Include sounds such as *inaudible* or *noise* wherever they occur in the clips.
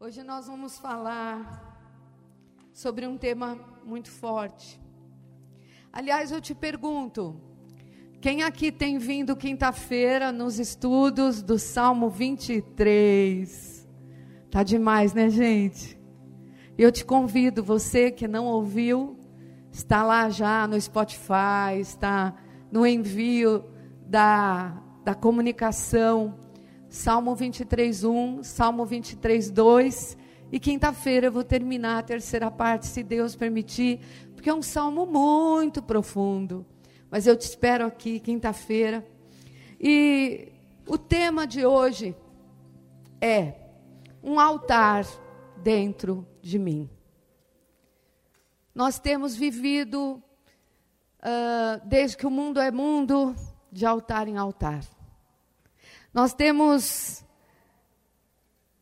Hoje nós vamos falar sobre um tema muito forte. Aliás, eu te pergunto, quem aqui tem vindo quinta-feira nos estudos do Salmo 23? Tá demais, né, gente? Eu te convido, você que não ouviu, está lá já no Spotify, está no envio da, da comunicação Salmo 23, 1, Salmo 23, 2. E quinta-feira eu vou terminar a terceira parte, se Deus permitir, porque é um salmo muito profundo. Mas eu te espero aqui quinta-feira. E o tema de hoje é um altar dentro de mim. Nós temos vivido, uh, desde que o mundo é mundo, de altar em altar. Nós temos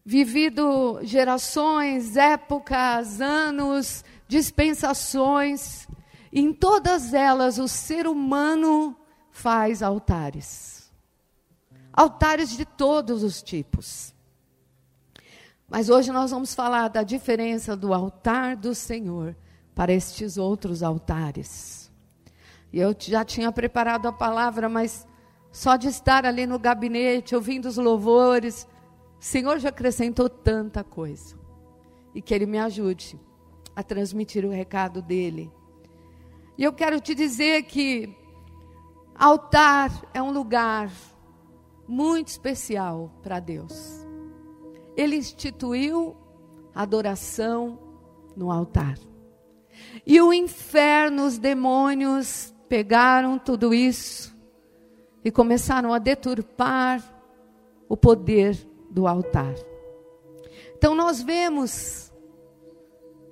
vivido gerações, épocas, anos, dispensações, e em todas elas o ser humano faz altares. Altares de todos os tipos. Mas hoje nós vamos falar da diferença do altar do Senhor para estes outros altares. E eu já tinha preparado a palavra, mas só de estar ali no gabinete, ouvindo os louvores, o Senhor já acrescentou tanta coisa. E que Ele me ajude a transmitir o recado dele. E eu quero te dizer que altar é um lugar muito especial para Deus. Ele instituiu adoração no altar. E o inferno, os demônios pegaram tudo isso e começaram a deturpar o poder do altar. Então nós vemos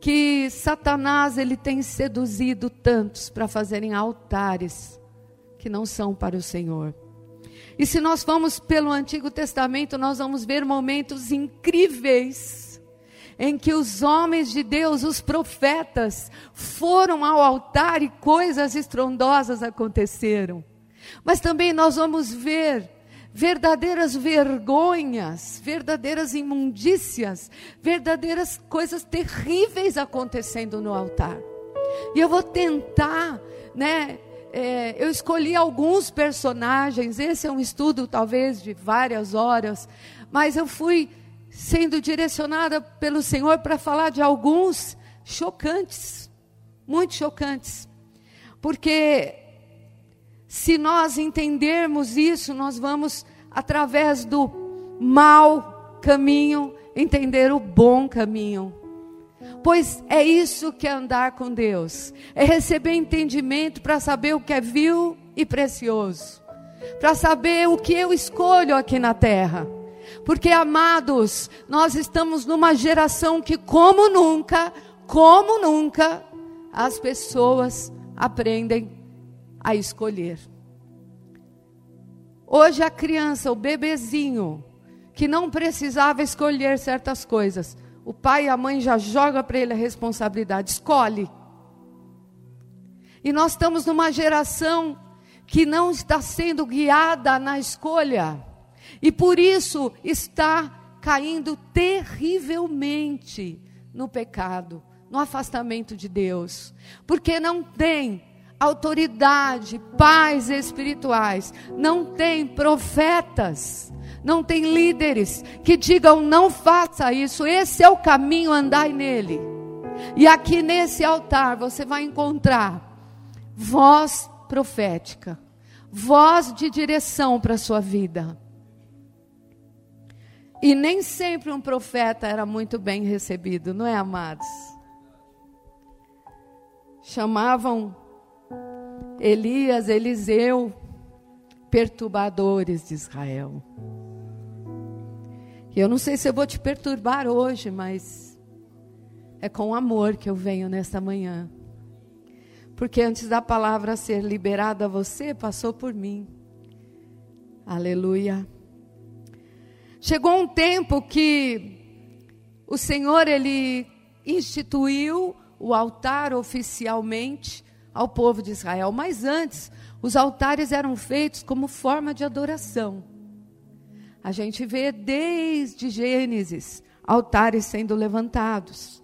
que Satanás ele tem seduzido tantos para fazerem altares que não são para o Senhor. E se nós formos pelo Antigo Testamento, nós vamos ver momentos incríveis em que os homens de Deus, os profetas, foram ao altar e coisas estrondosas aconteceram. Mas também nós vamos ver verdadeiras vergonhas, verdadeiras imundícias, verdadeiras coisas terríveis acontecendo no altar. E eu vou tentar, né? É, eu escolhi alguns personagens. Esse é um estudo talvez de várias horas, mas eu fui sendo direcionada pelo Senhor para falar de alguns chocantes, muito chocantes, porque se nós entendermos isso, nós vamos, através do mau caminho, entender o bom caminho. Pois é isso que é andar com Deus, é receber entendimento para saber o que é vil e precioso, para saber o que eu escolho aqui na terra. Porque, amados, nós estamos numa geração que, como nunca, como nunca, as pessoas aprendem a escolher. Hoje a criança, o bebezinho, que não precisava escolher certas coisas, o pai e a mãe já joga para ele a responsabilidade, escolhe. E nós estamos numa geração que não está sendo guiada na escolha. E por isso está caindo terrivelmente no pecado, no afastamento de Deus, porque não tem autoridade, pais espirituais, não tem profetas, não tem líderes que digam não faça isso, esse é o caminho, andai nele. E aqui nesse altar você vai encontrar voz profética, voz de direção para a sua vida. E nem sempre um profeta era muito bem recebido, não é, amados? Chamavam Elias, Eliseu, perturbadores de Israel. Eu não sei se eu vou te perturbar hoje, mas é com amor que eu venho nesta manhã. Porque antes da palavra ser liberada a você, passou por mim. Aleluia. Chegou um tempo que o Senhor ele instituiu o altar oficialmente ao povo de Israel. Mas antes, os altares eram feitos como forma de adoração. A gente vê desde Gênesis altares sendo levantados.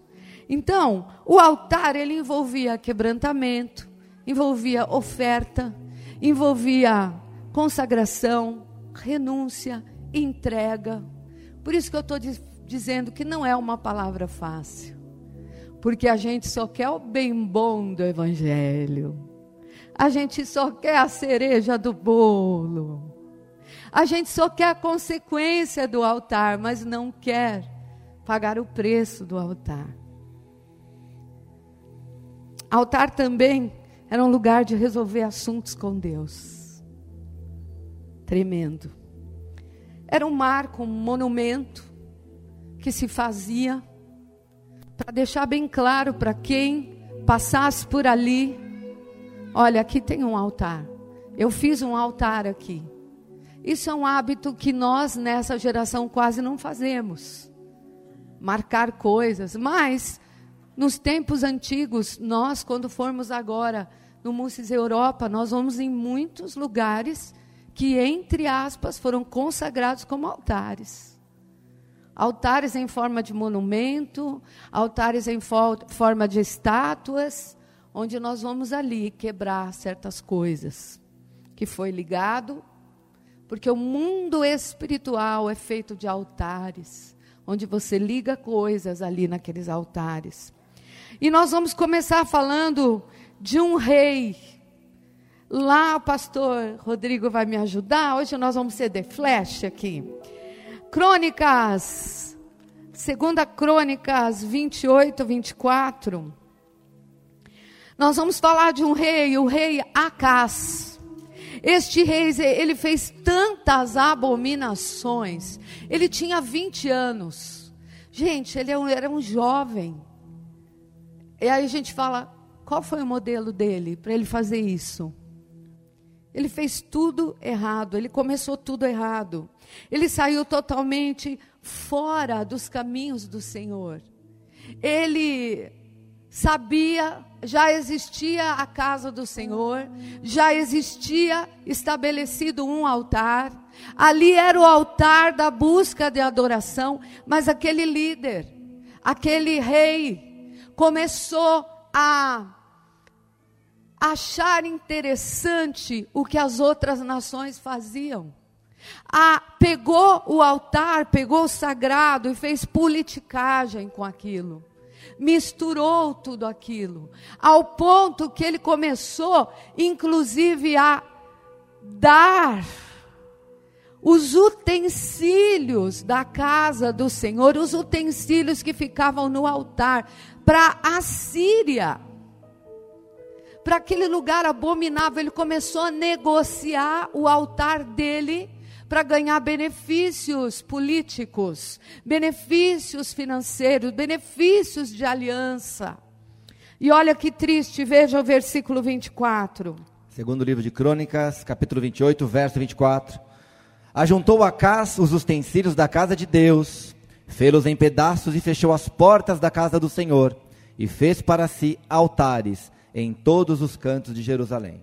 Então, o altar ele envolvia quebrantamento, envolvia oferta, envolvia consagração, renúncia, entrega. Por isso que eu estou dizendo que não é uma palavra fácil. Porque a gente só quer o bem bom do Evangelho. A gente só quer a cereja do bolo. A gente só quer a consequência do altar, mas não quer pagar o preço do altar. Altar também era um lugar de resolver assuntos com Deus. Tremendo. Era um marco, um monumento que se fazia para deixar bem claro para quem passasse por ali: olha, aqui tem um altar. Eu fiz um altar aqui. Isso é um hábito que nós nessa geração quase não fazemos. Marcar coisas, mas nos tempos antigos, nós quando formos agora no Mussis Europa, nós vamos em muitos lugares que entre aspas foram consagrados como altares. Altares em forma de monumento, altares em forma de estátuas, onde nós vamos ali quebrar certas coisas que foi ligado porque o mundo espiritual é feito de altares, onde você liga coisas ali naqueles altares. E nós vamos começar falando de um rei. Lá pastor Rodrigo vai me ajudar. Hoje nós vamos ser de flash aqui. Crônicas, segunda Crônicas 28, 24. Nós vamos falar de um rei, o rei Acas. Este rei, ele fez tantas abominações. Ele tinha 20 anos. Gente, ele é era um jovem. E aí a gente fala, qual foi o modelo dele para ele fazer isso? Ele fez tudo errado, ele começou tudo errado. Ele saiu totalmente fora dos caminhos do Senhor. Ele sabia, já existia a casa do Senhor, já existia estabelecido um altar. Ali era o altar da busca de adoração, mas aquele líder, aquele rei, começou a achar interessante o que as outras nações faziam. Ah, pegou o altar, pegou o sagrado e fez politicagem com aquilo. Misturou tudo aquilo, ao ponto que ele começou, inclusive, a dar os utensílios da casa do Senhor, os utensílios que ficavam no altar, para a Síria, para aquele lugar abominável. Ele começou a negociar o altar dele para ganhar benefícios políticos, benefícios financeiros, benefícios de aliança. E olha que triste, veja o versículo 24. Segundo livro de Crônicas, capítulo 28, verso 24. Ajuntou Acás os utensílios da casa de Deus, fê-los em pedaços e fechou as portas da casa do Senhor, e fez para si altares em todos os cantos de Jerusalém.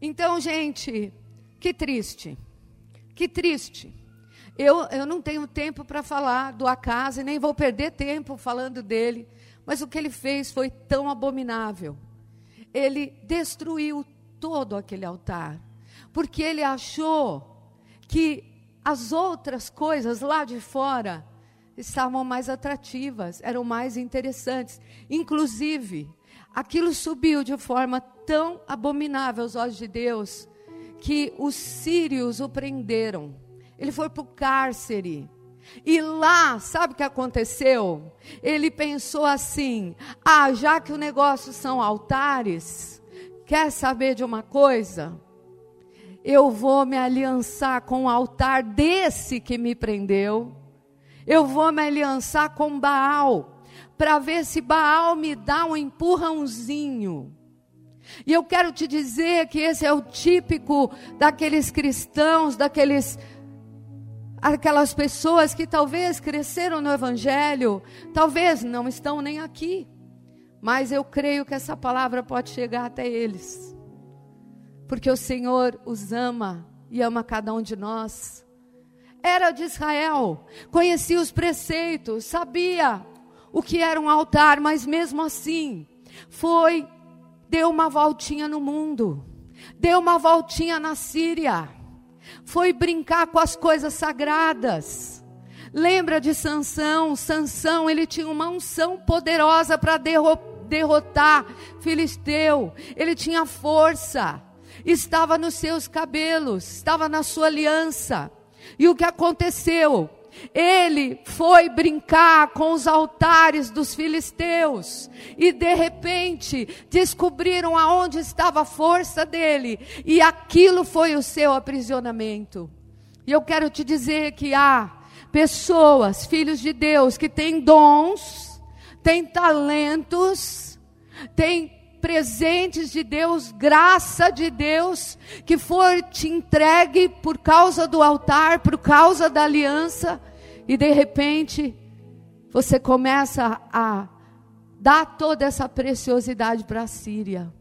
Então, gente, que triste. Que triste. Eu, eu não tenho tempo para falar do acaso e nem vou perder tempo falando dele, mas o que ele fez foi tão abominável. Ele destruiu todo aquele altar, porque ele achou que as outras coisas lá de fora estavam mais atrativas, eram mais interessantes. Inclusive, aquilo subiu de forma tão abominável aos olhos de Deus que os sírios o prenderam. Ele foi para o cárcere. E lá, sabe o que aconteceu? Ele pensou assim: ah, já que o negócio são altares, quer saber de uma coisa? Eu vou me aliançar com o altar desse que me prendeu. Eu vou me aliançar com Baal, para ver se Baal me dá um empurrãozinho. E eu quero te dizer que esse é o típico daqueles cristãos, daqueles aquelas pessoas que talvez cresceram no evangelho, talvez não estão nem aqui. Mas eu creio que essa palavra pode chegar até eles. Porque o Senhor os ama e ama cada um de nós. era de Israel, conhecia os preceitos, sabia o que era um altar, mas mesmo assim, foi, deu uma voltinha no mundo, deu uma voltinha na Síria, foi brincar com as coisas sagradas. Lembra de Sansão? Sansão, ele tinha uma unção poderosa para derrotar Filisteu. Ele tinha força. Estava nos seus cabelos, estava na sua aliança. E o que aconteceu? Ele foi brincar com os altares dos filisteus e de repente descobriram aonde estava a força dele e aquilo foi o seu aprisionamento. E eu quero te dizer que há pessoas, filhos de Deus, que têm dons, têm talentos, têm presentes de Deus, graça de Deus, que for te entregue por causa do altar, por causa da aliança, e de repente você começa a dar toda essa preciosidade para a Síria.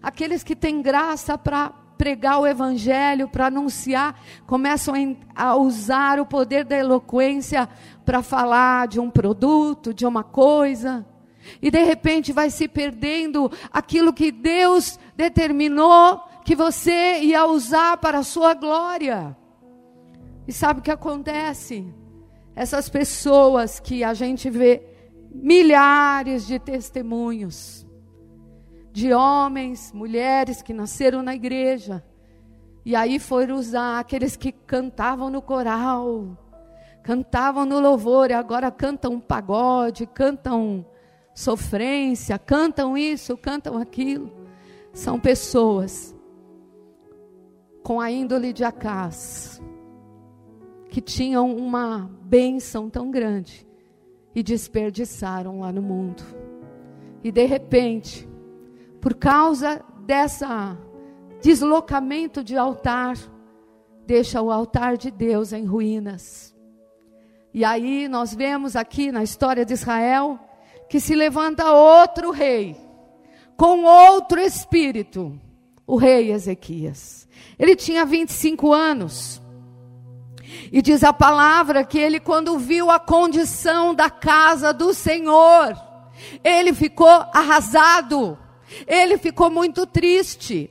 Aqueles que têm graça para pregar o evangelho, para anunciar, começam a usar o poder da eloquência para falar de um produto, de uma coisa. E de repente vai se perdendo aquilo que Deus determinou que você ia usar para a sua glória. E sabe o que acontece? Essas pessoas que a gente vê milhares de testemunhos de homens, mulheres que nasceram na igreja e aí foram usar aqueles que cantavam no coral, cantavam no louvor e agora cantam pagode, cantam sofrência, cantam isso, cantam aquilo. São pessoas com a índole de Acás, que tinham uma bênção tão grande e desperdiçaram lá no mundo. E de repente, por causa dessa deslocamento de altar, deixa o altar de Deus em ruínas. E aí nós vemos aqui na história de Israel que se levanta outro rei, com outro espírito, o rei Ezequias. Ele tinha 25 anos. E diz a palavra que ele, quando viu a condição da casa do Senhor, ele ficou arrasado, ele ficou muito triste.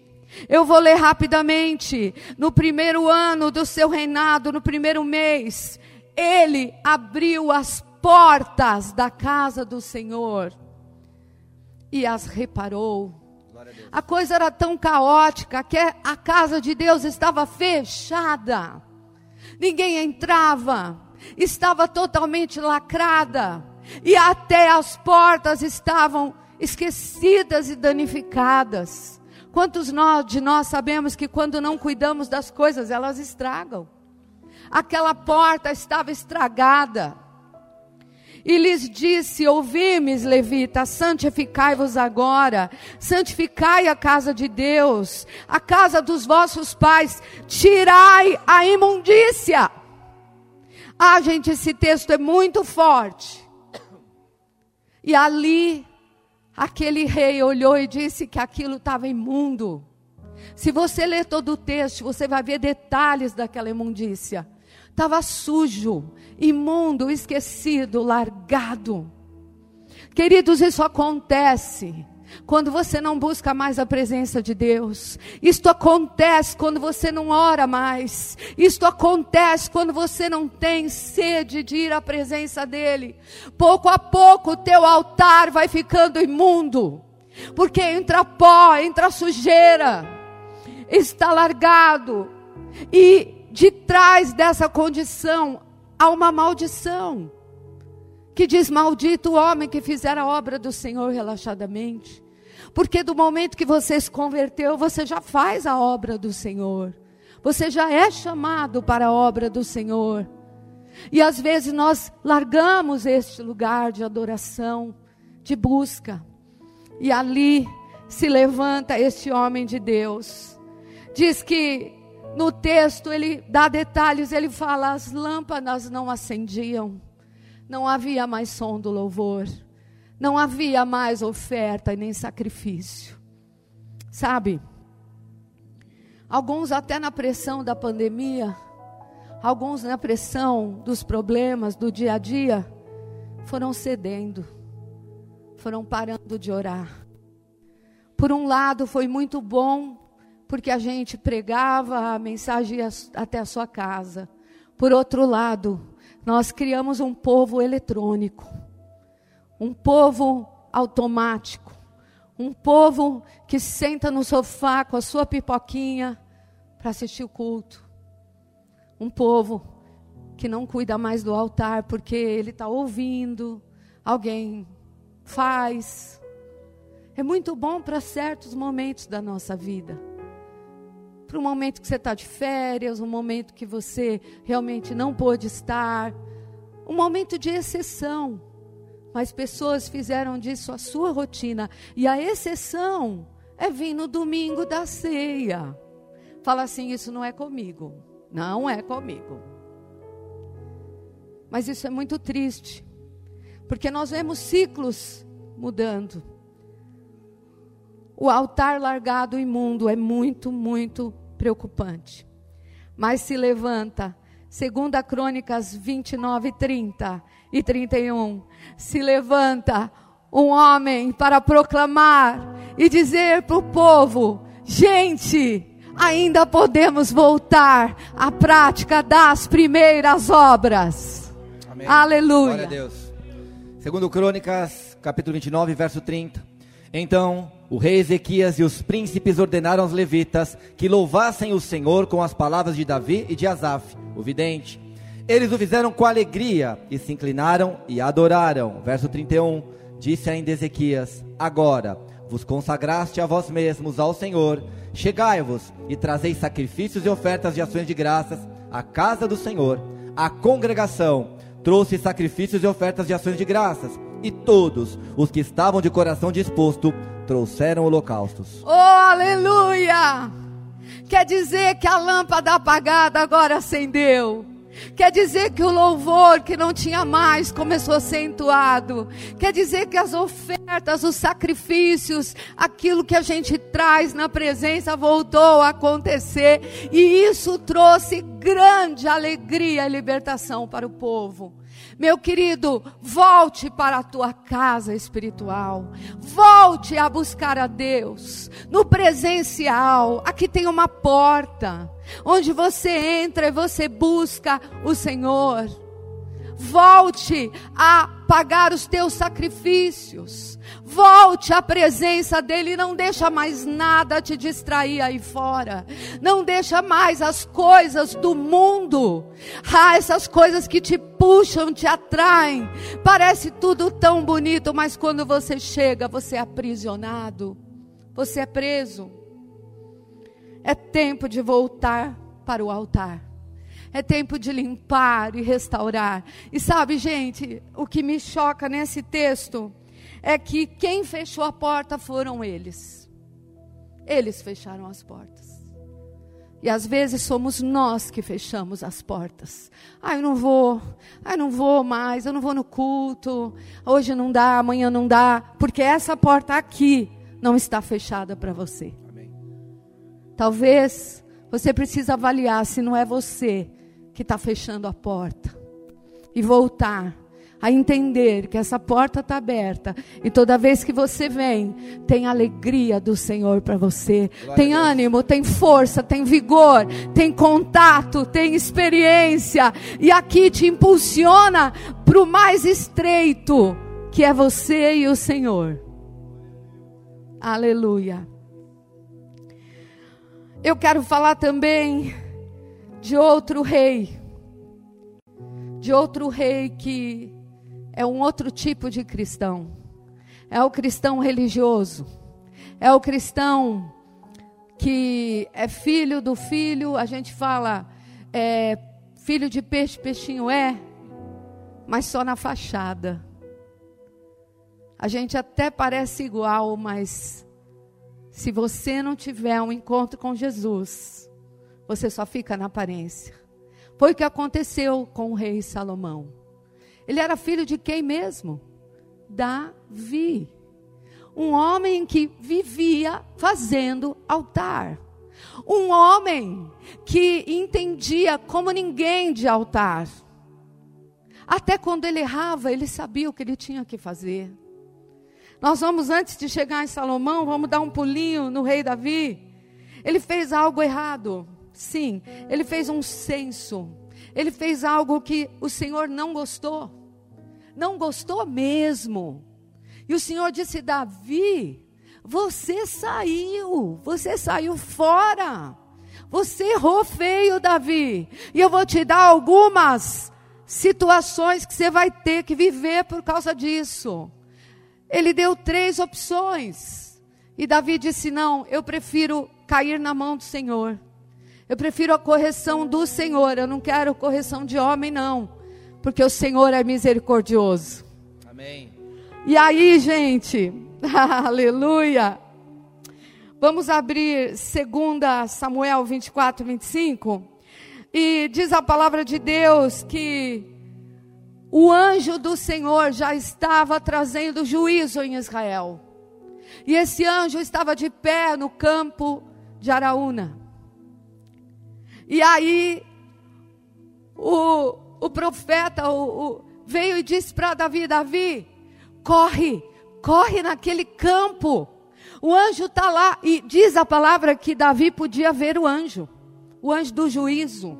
Eu vou ler rapidamente. No primeiro ano do seu reinado, no primeiro mês, ele abriu as portas da casa do Senhor e as reparou. A, a coisa era tão caótica que a casa de Deus estava fechada, ninguém entrava, estava totalmente lacrada, e até as portas estavam esquecidas e danificadas. Quantos nós, de nós sabemos que quando não cuidamos das coisas, elas estragam? Aquela porta estava estragada. E lhes disse: Ouvi-me, levitas, santificai-vos agora, santificai a casa de Deus, a casa dos vossos pais, tirai a imundícia. Ah, gente, esse texto é muito forte. E ali, aquele rei olhou e disse que aquilo estava imundo. Se você ler todo o texto, você vai ver detalhes daquela imundícia. Estava sujo, imundo, esquecido, largado. Queridos, isso acontece quando você não busca mais a presença de Deus. Isto acontece quando você não ora mais. Isto acontece quando você não tem sede de ir à presença dEle. Pouco a pouco o teu altar vai ficando imundo. Porque entra pó, entra sujeira. Está largado. E de trás dessa condição há uma maldição. Que diz: Maldito o homem que fizer a obra do Senhor relaxadamente. Porque do momento que você se converteu, você já faz a obra do Senhor. Você já é chamado para a obra do Senhor. E às vezes nós largamos este lugar de adoração, de busca. E ali se levanta este homem de Deus. Diz que no texto ele dá detalhes, ele fala: as lâmpadas não acendiam, não havia mais som do louvor, não havia mais oferta e nem sacrifício. Sabe? Alguns até na pressão da pandemia, alguns na pressão dos problemas do dia a dia, foram cedendo, foram parando de orar. Por um lado, foi muito bom, porque a gente pregava a mensagem até a sua casa. Por outro lado, nós criamos um povo eletrônico, um povo automático, um povo que senta no sofá com a sua pipoquinha para assistir o culto. Um povo que não cuida mais do altar porque ele está ouvindo, alguém faz. É muito bom para certos momentos da nossa vida. Para o momento que você está de férias, um momento que você realmente não pôde estar, um momento de exceção. Mas pessoas fizeram disso a sua rotina. E a exceção é vir no domingo da ceia. Fala assim: isso não é comigo. Não é comigo. Mas isso é muito triste. Porque nós vemos ciclos mudando. O altar largado imundo é muito, muito preocupante. Mas se levanta, segundo a Crônicas 29, 30 e 31, se levanta um homem para proclamar e dizer para o povo: gente, ainda podemos voltar à prática das primeiras obras. Amém. Aleluia. Glória a Deus. Segundo Crônicas, capítulo 29, verso 30. Então o rei Ezequias e os príncipes ordenaram aos levitas que louvassem o Senhor com as palavras de Davi e de Asaf, o vidente eles o fizeram com alegria e se inclinaram e adoraram. Verso 31. Disse ainda Ezequias: Agora vos consagraste a vós mesmos ao Senhor, chegai-vos e trazei sacrifícios e ofertas de ações de graças à casa do Senhor. A congregação trouxe sacrifícios e ofertas de ações de graças, e todos os que estavam de coração disposto trouxeram holocaustos. Oh, aleluia! Quer dizer que a lâmpada apagada agora acendeu. Quer dizer que o louvor que não tinha mais começou a ser entoado. Quer dizer que as ofertas, os sacrifícios, aquilo que a gente traz na presença voltou a acontecer. E isso trouxe grande alegria e libertação para o povo. Meu querido, volte para a tua casa espiritual. Volte a buscar a Deus no presencial. Aqui tem uma porta onde você entra e você busca o Senhor. Volte a pagar os teus sacrifícios. Volte à presença dele, não deixa mais nada te distrair aí fora. Não deixa mais as coisas do mundo. Ah, essas coisas que te puxam, te atraem. Parece tudo tão bonito, mas quando você chega, você é aprisionado. Você é preso. É tempo de voltar para o altar. É tempo de limpar e restaurar. E sabe, gente, o que me choca nesse texto é que quem fechou a porta foram eles. Eles fecharam as portas. E às vezes somos nós que fechamos as portas. Ah, eu não vou. Ah, eu não vou mais. Eu não vou no culto. Hoje não dá, amanhã não dá. Porque essa porta aqui não está fechada para você. Talvez você precise avaliar se não é você que está fechando a porta e voltar a entender que essa porta está aberta e toda vez que você vem, tem alegria do Senhor para você, Glória tem ânimo, tem força, tem vigor, tem contato, tem experiência e aqui te impulsiona para o mais estreito que é você e o Senhor. Aleluia. Eu quero falar também de outro rei, de outro rei que é um outro tipo de cristão. É o cristão religioso, é o cristão que é filho do filho, a gente fala é, filho de peixe, peixinho é, mas só na fachada. A gente até parece igual, mas se você não tiver um encontro com Jesus, você só fica na aparência. Foi o que aconteceu com o rei Salomão. Ele era filho de quem mesmo? Davi. Um homem que vivia fazendo altar. Um homem que entendia como ninguém de altar. Até quando ele errava, ele sabia o que ele tinha que fazer. Nós vamos, antes de chegar em Salomão, vamos dar um pulinho no rei Davi. Ele fez algo errado. Sim, ele fez um censo. Ele fez algo que o Senhor não gostou. Não gostou mesmo. E o Senhor disse: Davi, você saiu, você saiu fora. Você errou feio, Davi. E eu vou te dar algumas situações que você vai ter que viver por causa disso. Ele deu três opções. E Davi disse: Não, eu prefiro cair na mão do Senhor. Eu prefiro a correção do Senhor. Eu não quero correção de homem, não. Porque o Senhor é misericordioso. Amém. E aí, gente, *laughs* aleluia. Vamos abrir 2 Samuel 24, 25. E diz a palavra de Deus que o anjo do Senhor já estava trazendo juízo em Israel. E esse anjo estava de pé no campo de Araúna. E aí, o, o profeta o, o, veio e disse para Davi: Davi, corre, corre naquele campo. O anjo está lá e diz a palavra que Davi podia ver o anjo, o anjo do juízo.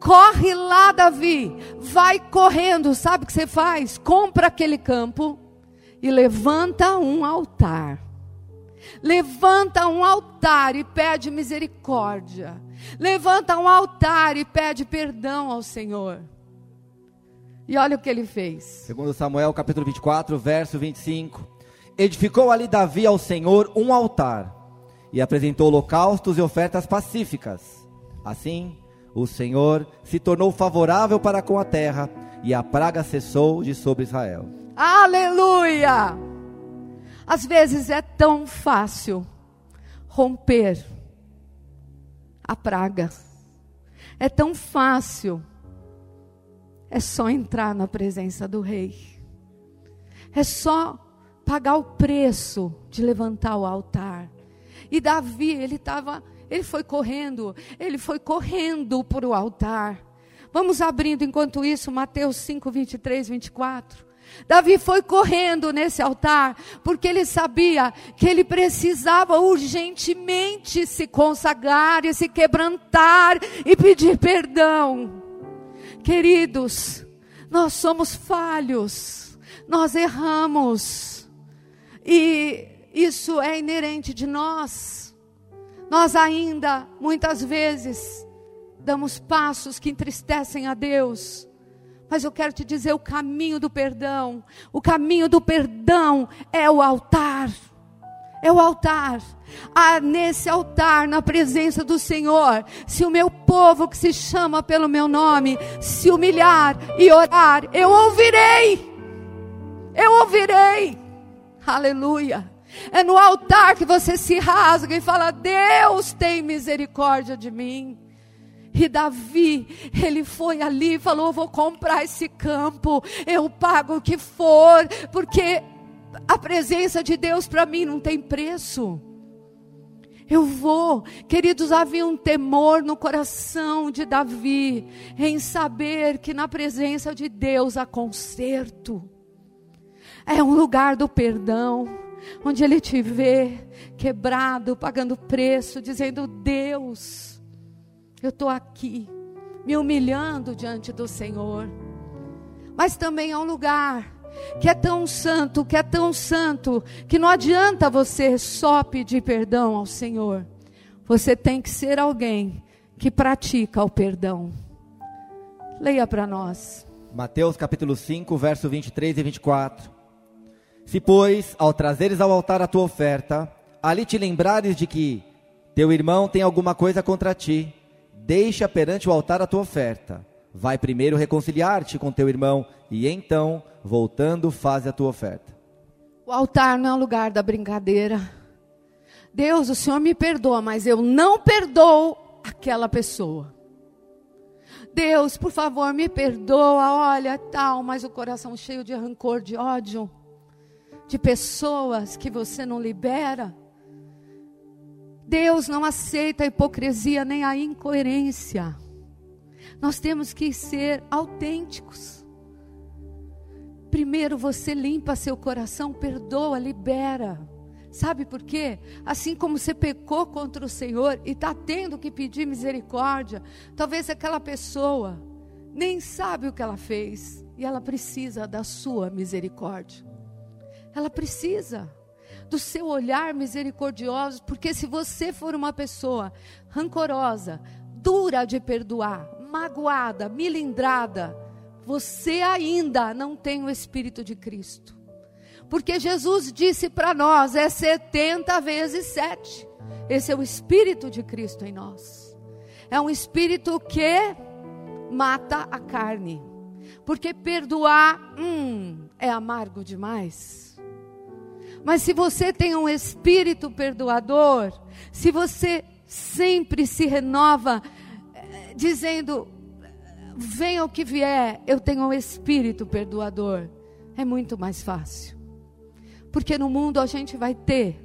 Corre lá, Davi. Vai correndo. Sabe o que você faz? Compra aquele campo e levanta um altar. Levanta um altar e pede misericórdia. Levanta um altar e pede perdão ao Senhor. E olha o que ele fez. Segundo Samuel, capítulo 24, verso 25. Edificou ali Davi ao Senhor um altar e apresentou holocaustos e ofertas pacíficas. Assim, o Senhor se tornou favorável para com a terra e a praga cessou de sobre Israel. Aleluia! Às vezes é tão fácil romper a praga. É tão fácil. É só entrar na presença do rei. É só pagar o preço de levantar o altar. E Davi, ele estava ele foi correndo, ele foi correndo para o altar. Vamos abrindo enquanto isso Mateus 5, 23, 24. Davi foi correndo nesse altar, porque ele sabia que ele precisava urgentemente se consagrar e se quebrantar e pedir perdão. Queridos, nós somos falhos, nós erramos, e isso é inerente de nós. Nós ainda, muitas vezes, damos passos que entristecem a Deus. Mas eu quero te dizer o caminho do perdão. O caminho do perdão é o altar. É o altar. Ah, nesse altar, na presença do Senhor, se o meu povo que se chama pelo meu nome se humilhar e orar, eu ouvirei. Eu ouvirei. Aleluia. É no altar que você se rasga e fala: Deus tem misericórdia de mim. E Davi, ele foi ali e falou: Vou comprar esse campo, eu pago o que for, porque a presença de Deus para mim não tem preço. Eu vou, queridos, havia um temor no coração de Davi em saber que na presença de Deus há conserto, é um lugar do perdão onde Ele te vê quebrado, pagando preço, dizendo: Deus, eu estou aqui, me humilhando diante do Senhor. Mas também é um lugar que é tão santo, que é tão santo, que não adianta você só pedir perdão ao Senhor. Você tem que ser alguém que pratica o perdão. Leia para nós. Mateus capítulo 5, verso 23 e 24. Se, pois, ao trazeres ao altar a tua oferta, ali te lembrares de que teu irmão tem alguma coisa contra ti, deixa perante o altar a tua oferta. Vai primeiro reconciliar-te com teu irmão e então, voltando, faz a tua oferta. O altar não é um lugar da brincadeira. Deus, o Senhor me perdoa, mas eu não perdoo aquela pessoa. Deus, por favor, me perdoa, olha, tal, mas o coração cheio de rancor, de ódio de pessoas que você não libera. Deus não aceita a hipocrisia nem a incoerência. Nós temos que ser autênticos. Primeiro você limpa seu coração, perdoa, libera. Sabe por quê? Assim como você pecou contra o Senhor e está tendo que pedir misericórdia, talvez aquela pessoa nem sabe o que ela fez e ela precisa da sua misericórdia. Ela precisa do seu olhar misericordioso, porque se você for uma pessoa rancorosa, dura de perdoar, magoada, milindrada, você ainda não tem o Espírito de Cristo. Porque Jesus disse para nós: é 70 vezes 7. Esse é o Espírito de Cristo em nós. É um Espírito que mata a carne. Porque perdoar, hum, é amargo demais. Mas se você tem um espírito perdoador, se você sempre se renova, eh, dizendo: venha o que vier, eu tenho um espírito perdoador, é muito mais fácil. Porque no mundo a gente vai ter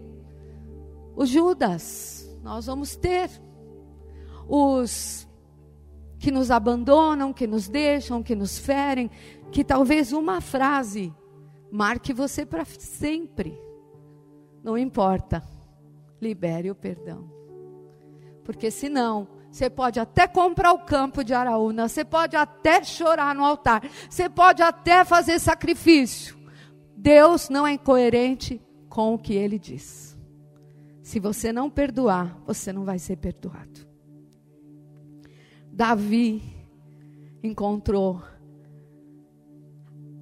os Judas, nós vamos ter os que nos abandonam, que nos deixam, que nos ferem, que talvez uma frase marque você para sempre. Não importa, libere o perdão. Porque senão, você pode até comprar o campo de Araúna, você pode até chorar no altar, você pode até fazer sacrifício. Deus não é incoerente com o que ele diz. Se você não perdoar, você não vai ser perdoado. Davi encontrou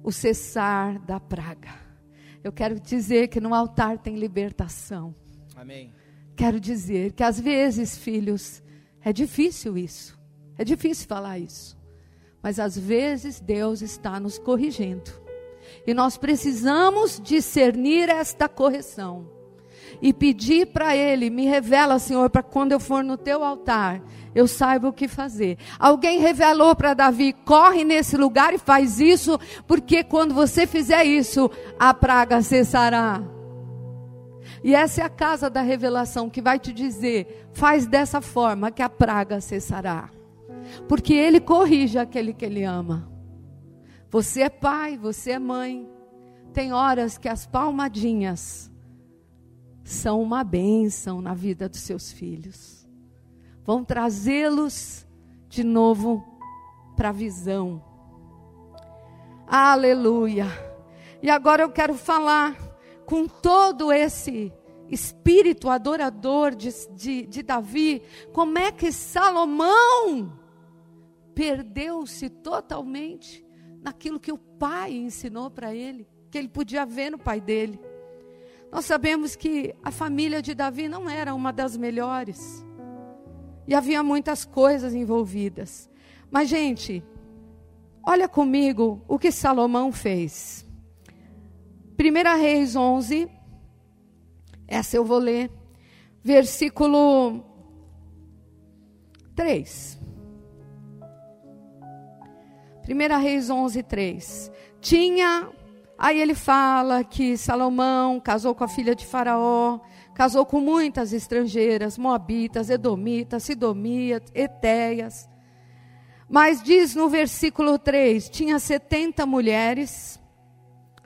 o cessar da praga. Eu quero dizer que no altar tem libertação. Amém. Quero dizer que às vezes, filhos, é difícil isso. É difícil falar isso. Mas às vezes Deus está nos corrigindo. E nós precisamos discernir esta correção. E pedir para Ele, me revela, Senhor, para quando eu for no teu altar, eu saiba o que fazer. Alguém revelou para Davi: corre nesse lugar e faz isso, porque quando você fizer isso, a praga cessará. E essa é a casa da revelação que vai te dizer: faz dessa forma que a praga cessará. Porque ele corrige aquele que ele ama. Você é pai, você é mãe. Tem horas que as palmadinhas são uma bênção na vida dos seus filhos. Vão trazê-los de novo para a visão. Aleluia. E agora eu quero falar com todo esse espírito adorador de, de, de Davi, como é que Salomão perdeu-se totalmente naquilo que o pai ensinou para ele, que ele podia ver no pai dele. Nós sabemos que a família de Davi não era uma das melhores. E havia muitas coisas envolvidas. Mas, gente, olha comigo o que Salomão fez. 1 Reis 11, essa eu vou ler, versículo 3. 1 Reis 11, 3. Tinha, aí ele fala que Salomão casou com a filha de Faraó, casou com muitas estrangeiras, moabitas, edomitas, sidomias, etéias. Mas diz no versículo 3: tinha 70 mulheres,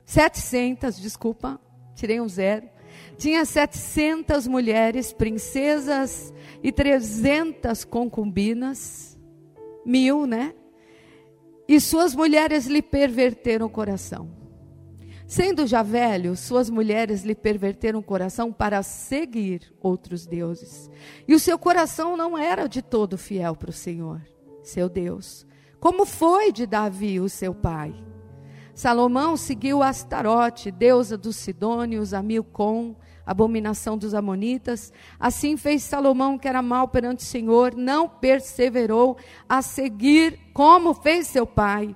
700, desculpa, tirei um zero. Tinha 700 mulheres, princesas e 300 concubinas, mil, né? E suas mulheres lhe perverteram o coração. Sendo já velho, suas mulheres lhe perverteram o coração para seguir outros deuses. E o seu coração não era de todo fiel para o Senhor, seu Deus, como foi de Davi, o seu pai. Salomão seguiu Astarote, deusa dos Sidônios, a Milcom, abominação dos amonitas. Assim fez Salomão, que era mal perante o Senhor, não perseverou a seguir como fez seu pai.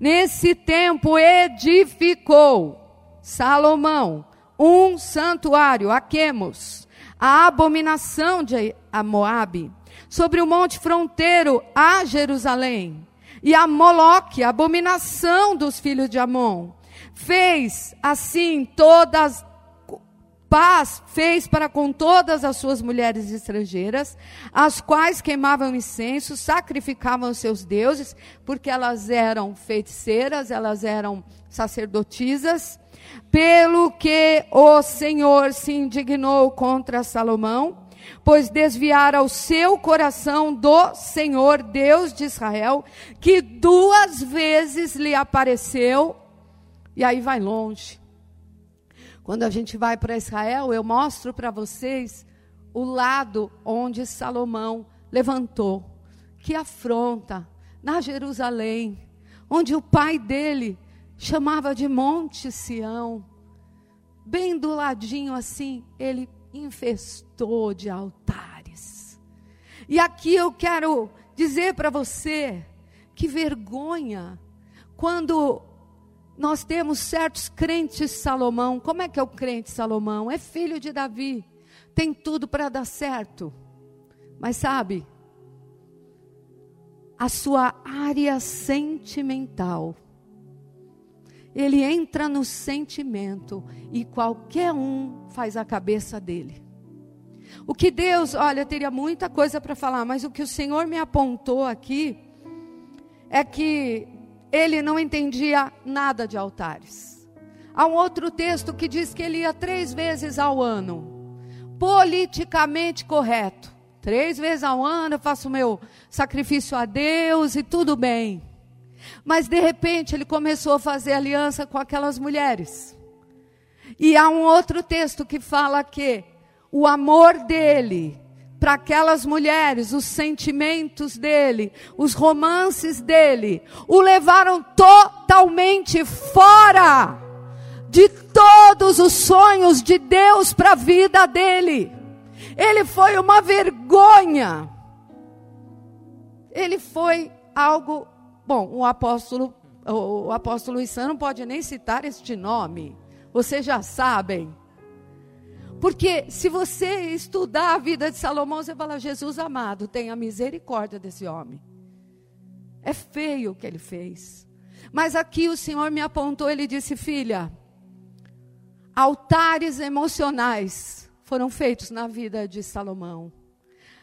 Nesse tempo edificou Salomão um santuário a Quemos, a abominação de Moabe, sobre o monte fronteiro a Jerusalém, e a Moloque, a abominação dos filhos de Amon. Fez assim todas Paz fez para com todas as suas mulheres estrangeiras, as quais queimavam incenso, sacrificavam seus deuses, porque elas eram feiticeiras, elas eram sacerdotisas. Pelo que o Senhor se indignou contra Salomão, pois desviara o seu coração do Senhor Deus de Israel, que duas vezes lhe apareceu, e aí vai longe. Quando a gente vai para Israel, eu mostro para vocês o lado onde Salomão levantou, que afronta na Jerusalém, onde o pai dele chamava de Monte Sião. Bem do ladinho assim, ele infestou de altares. E aqui eu quero dizer para você que vergonha quando nós temos certos crentes Salomão. Como é que é o crente Salomão? É filho de Davi. Tem tudo para dar certo. Mas sabe, a sua área sentimental. Ele entra no sentimento e qualquer um faz a cabeça dele. O que Deus, olha, teria muita coisa para falar, mas o que o Senhor me apontou aqui é que ele não entendia nada de altares. Há um outro texto que diz que ele ia três vezes ao ano, politicamente correto. Três vezes ao ano eu faço meu sacrifício a Deus e tudo bem. Mas de repente ele começou a fazer aliança com aquelas mulheres. E há um outro texto que fala que o amor dele para aquelas mulheres, os sentimentos dele, os romances dele, o levaram totalmente fora de todos os sonhos de Deus para a vida dele. Ele foi uma vergonha. Ele foi algo. Bom, o apóstolo, o apóstolo Issan não pode nem citar este nome. Vocês já sabem. Porque se você estudar a vida de Salomão, você fala: Jesus amado, tenha misericórdia desse homem. É feio o que ele fez. Mas aqui o Senhor me apontou, ele disse: Filha, altares emocionais foram feitos na vida de Salomão.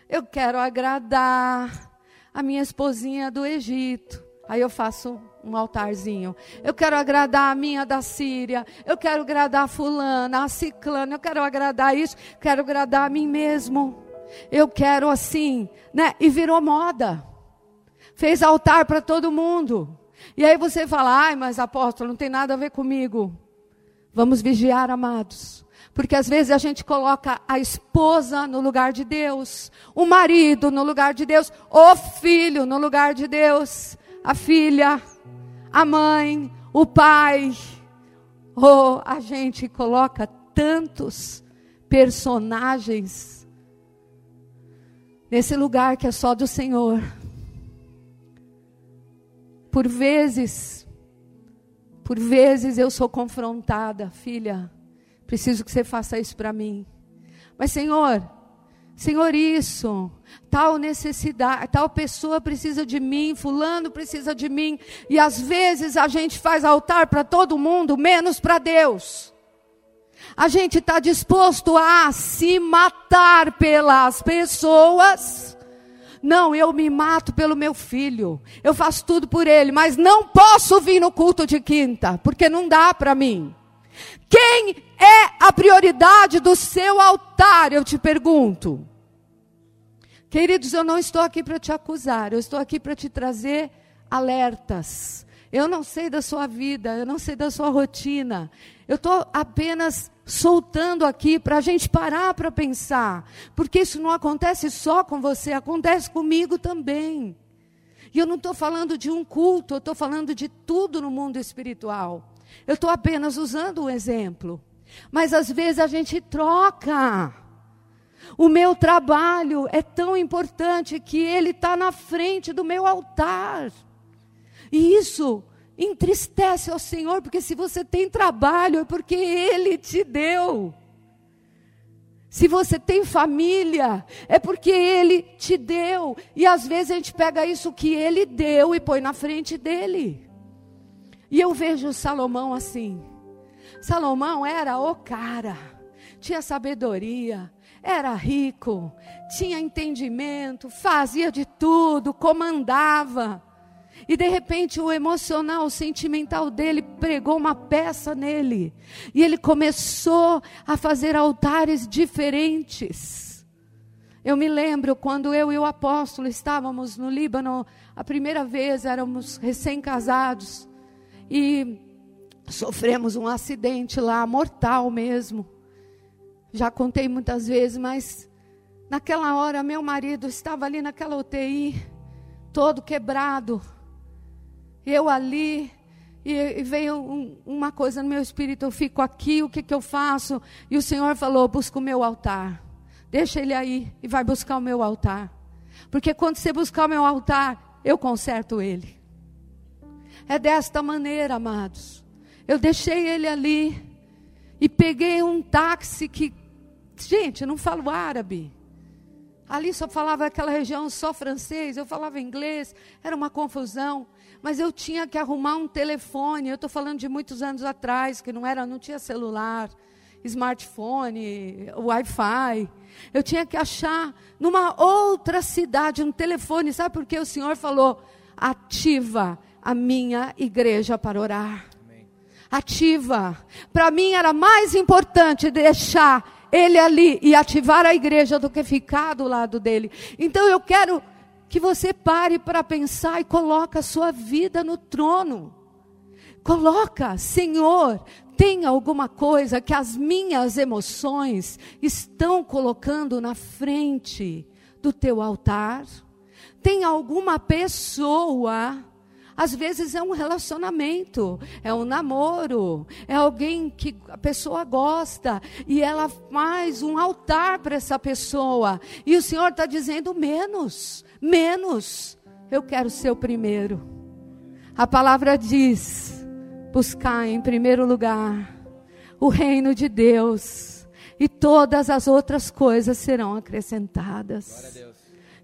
Eu quero agradar a minha esposinha do Egito. Aí eu faço um altarzinho. Eu quero agradar a minha da Síria. Eu quero agradar a fulana, a ciclana. Eu quero agradar isso. Quero agradar a mim mesmo. Eu quero assim, né? E virou moda. Fez altar para todo mundo. E aí você fala, ai, mas apóstolo, não tem nada a ver comigo. Vamos vigiar, amados. Porque às vezes a gente coloca a esposa no lugar de Deus, o marido no lugar de Deus, o filho no lugar de Deus a filha, a mãe, o pai. Oh, a gente coloca tantos personagens nesse lugar que é só do Senhor. Por vezes, por vezes eu sou confrontada, filha, preciso que você faça isso para mim. Mas, Senhor, Senhor, isso, tal necessidade, tal pessoa precisa de mim, fulano precisa de mim, e às vezes a gente faz altar para todo mundo, menos para Deus. A gente está disposto a se matar pelas pessoas. Não, eu me mato pelo meu filho, eu faço tudo por ele, mas não posso vir no culto de quinta, porque não dá para mim. Quem é a prioridade do seu altar? Eu te pergunto. Queridos, eu não estou aqui para te acusar, eu estou aqui para te trazer alertas. Eu não sei da sua vida, eu não sei da sua rotina. Eu estou apenas soltando aqui para a gente parar para pensar. Porque isso não acontece só com você, acontece comigo também. E eu não estou falando de um culto, eu estou falando de tudo no mundo espiritual. Eu estou apenas usando um exemplo. Mas às vezes a gente troca. O meu trabalho é tão importante que ele está na frente do meu altar. E isso entristece ao Senhor, porque se você tem trabalho é porque Ele te deu. Se você tem família, é porque Ele te deu. E às vezes a gente pega isso que Ele deu e põe na frente dele. E eu vejo Salomão assim. Salomão era o cara. tinha sabedoria, era rico, tinha entendimento, fazia de tudo, comandava. E de repente o emocional, o sentimental dele pregou uma peça nele. E ele começou a fazer altares diferentes. Eu me lembro quando eu e o apóstolo estávamos no Líbano, a primeira vez éramos recém-casados. E sofremos um acidente lá, mortal mesmo. Já contei muitas vezes, mas naquela hora meu marido estava ali naquela UTI, todo quebrado. Eu ali, e, veio um, uma coisa no meu espírito: eu fico aqui, o que, que eu faço? E o Senhor falou: busca o meu altar. Deixa ele aí e vai buscar o meu altar. Porque quando você buscar o meu altar, eu conserto ele. É desta maneira, amados. Eu deixei ele ali e peguei um táxi que, gente, eu não falo árabe. Ali só falava aquela região só francês, eu falava inglês, era uma confusão. Mas eu tinha que arrumar um telefone. Eu estou falando de muitos anos atrás, que não era, não tinha celular, smartphone, Wi-Fi. Eu tinha que achar numa outra cidade um telefone. Sabe por que o Senhor falou? Ativa a minha igreja para orar ativa. Para mim era mais importante deixar ele ali e ativar a igreja do que ficar do lado dele. Então eu quero que você pare para pensar e coloque a sua vida no trono. Coloca, Senhor, tem alguma coisa que as minhas emoções estão colocando na frente do teu altar? Tem alguma pessoa às vezes é um relacionamento, é um namoro, é alguém que a pessoa gosta e ela faz um altar para essa pessoa. E o Senhor está dizendo: menos, menos, eu quero ser o primeiro. A palavra diz: buscar em primeiro lugar o reino de Deus, e todas as outras coisas serão acrescentadas.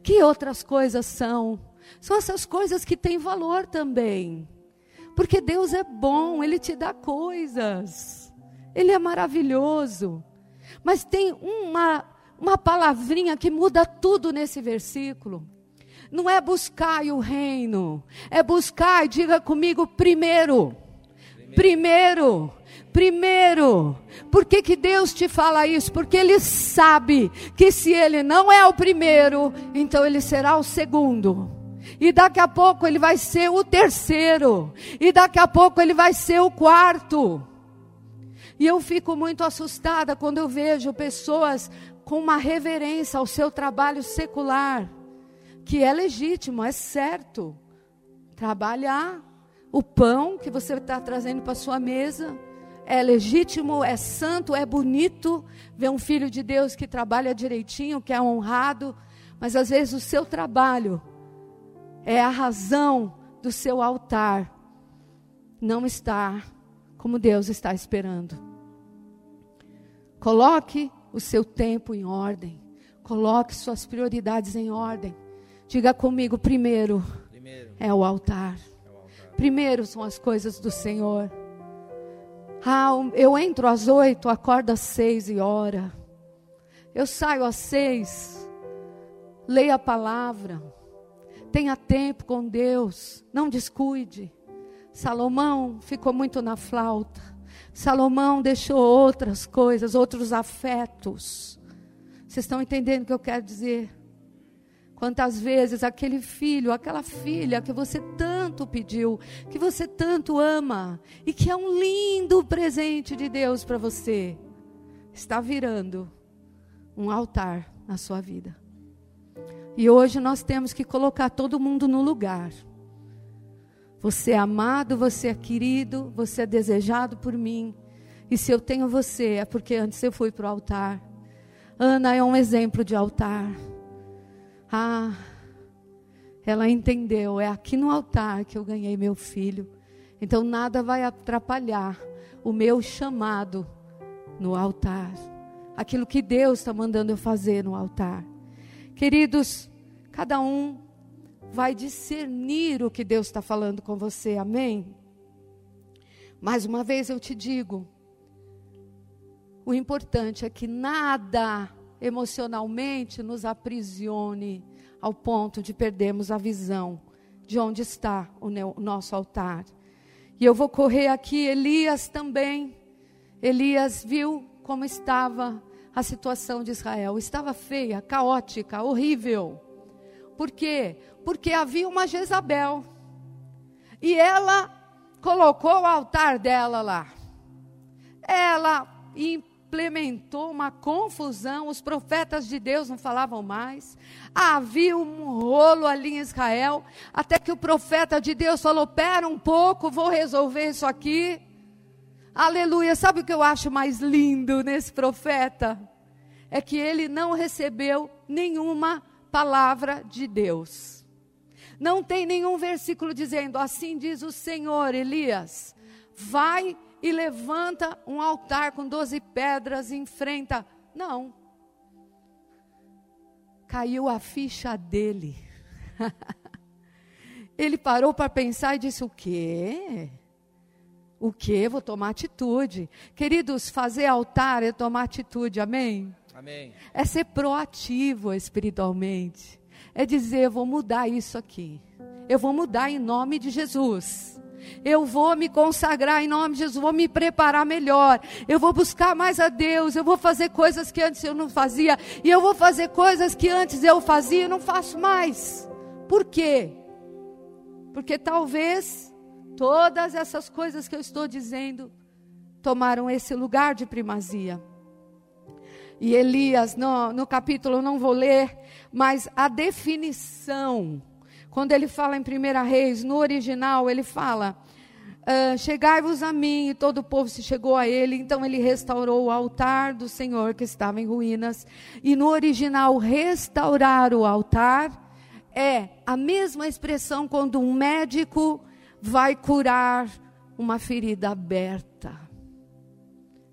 Que outras coisas são? São essas coisas que têm valor também. Porque Deus é bom, Ele te dá coisas. Ele é maravilhoso. Mas tem uma, uma palavrinha que muda tudo nesse versículo. Não é buscar o reino, é buscar, diga comigo, primeiro. Primeiro. Primeiro. Por que, que Deus te fala isso? Porque Ele sabe que se Ele não é o primeiro, então Ele será o segundo e daqui a pouco ele vai ser o terceiro, e daqui a pouco ele vai ser o quarto. E eu fico muito assustada quando eu vejo pessoas com uma reverência ao seu trabalho secular, que é legítimo, é certo. Trabalhar o pão que você está trazendo para sua mesa é legítimo, é santo, é bonito ver um filho de Deus que trabalha direitinho, que é honrado, mas às vezes o seu trabalho é a razão do seu altar não está como Deus está esperando. Coloque o seu tempo em ordem. Coloque suas prioridades em ordem. Diga comigo, primeiro, primeiro. É, o altar. é o altar. Primeiro são as coisas do Senhor. Ah, eu entro às oito, acordo às seis e ora. Eu saio às seis, leio a palavra Tenha tempo com Deus, não descuide. Salomão ficou muito na flauta. Salomão deixou outras coisas, outros afetos. Vocês estão entendendo o que eu quero dizer? Quantas vezes aquele filho, aquela filha que você tanto pediu, que você tanto ama e que é um lindo presente de Deus para você, está virando um altar na sua vida. E hoje nós temos que colocar todo mundo no lugar. Você é amado, você é querido, você é desejado por mim. E se eu tenho você, é porque antes eu fui para o altar. Ana é um exemplo de altar. Ah, ela entendeu, é aqui no altar que eu ganhei meu filho. Então nada vai atrapalhar o meu chamado no altar. Aquilo que Deus está mandando eu fazer no altar. Queridos, cada um vai discernir o que Deus está falando com você, amém? Mais uma vez eu te digo: O importante é que nada emocionalmente nos aprisione ao ponto de perdermos a visão de onde está o nosso altar. E eu vou correr aqui, Elias também. Elias viu como estava a situação de Israel. Estava feia, caótica, horrível. Por quê? Porque havia uma Jezabel. E ela colocou o altar dela lá. Ela implementou uma confusão, os profetas de Deus não falavam mais. Havia um rolo ali em Israel, até que o profeta de Deus falou: "Pera um pouco, vou resolver isso aqui". Aleluia. Sabe o que eu acho mais lindo nesse profeta? É que ele não recebeu nenhuma palavra de Deus. Não tem nenhum versículo dizendo: Assim diz o Senhor, Elias, vai e levanta um altar com doze pedras e enfrenta. Não. Caiu a ficha dele. *laughs* Ele parou para pensar e disse: O quê? O quê? Vou tomar atitude. Queridos, fazer altar é tomar atitude, amém? Amém. É ser proativo espiritualmente. É dizer: vou mudar isso aqui. Eu vou mudar em nome de Jesus. Eu vou me consagrar em nome de Jesus, vou me preparar melhor. Eu vou buscar mais a Deus, eu vou fazer coisas que antes eu não fazia, e eu vou fazer coisas que antes eu fazia e não faço mais. Por quê? Porque talvez todas essas coisas que eu estou dizendo tomaram esse lugar de primazia. E Elias, no, no capítulo, não vou ler, mas a definição quando ele fala em 1 Reis, no original, ele fala: uh, Chegai-vos a mim, e todo o povo se chegou a ele. Então ele restaurou o altar do Senhor que estava em ruínas. E no original, restaurar o altar é a mesma expressão quando um médico vai curar uma ferida aberta.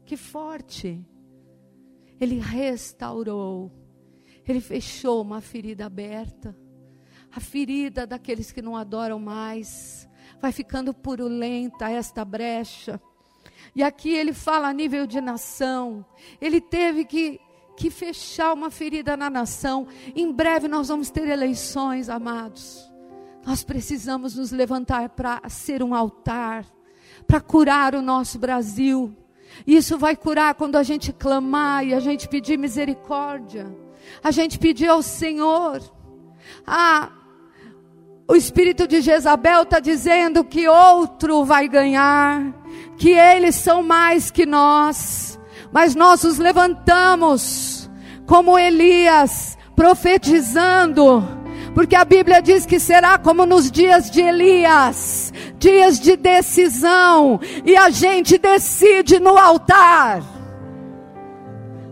Que forte! Ele restaurou, ele fechou uma ferida aberta a ferida daqueles que não adoram mais. Vai ficando purulenta esta brecha. E aqui ele fala a nível de nação. Ele teve que, que fechar uma ferida na nação. Em breve nós vamos ter eleições, amados. Nós precisamos nos levantar para ser um altar, para curar o nosso Brasil. Isso vai curar quando a gente clamar e a gente pedir misericórdia. A gente pedir ao Senhor. Ah, o espírito de Jezabel está dizendo que outro vai ganhar, que eles são mais que nós, mas nós os levantamos como Elias, profetizando, porque a Bíblia diz que será como nos dias de Elias dias de decisão e a gente decide no altar.